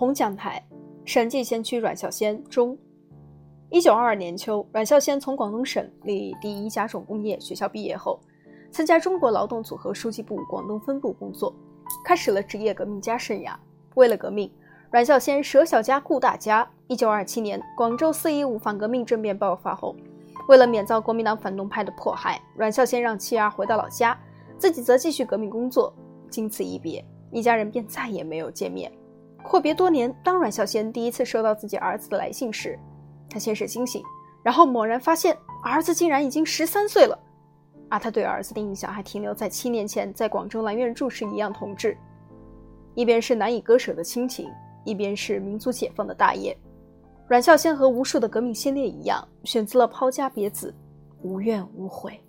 红讲台，审计先驱阮孝先中。一九二二年秋，阮孝先从广东省立第一甲种工业学校毕业后，参加中国劳动组合书记部广东分部工作，开始了职业革命家生涯。为了革命，阮孝先舍小家顾大家。一九二七年，广州四一五反革命政变爆发后，为了免遭国民党反动派的迫害，阮孝先让妻儿回到老家，自己则继续革命工作。经此一别，一家人便再也没有见面。阔别多年，当阮孝先第一次收到自己儿子的来信时，他先是惊醒，然后猛然发现儿子竟然已经十三岁了，而他对儿子的印象还停留在七年前在广州兰苑住时一样同志。一边是难以割舍的亲情，一边是民族解放的大业。阮孝先和无数的革命先烈一样，选择了抛家别子，无怨无悔。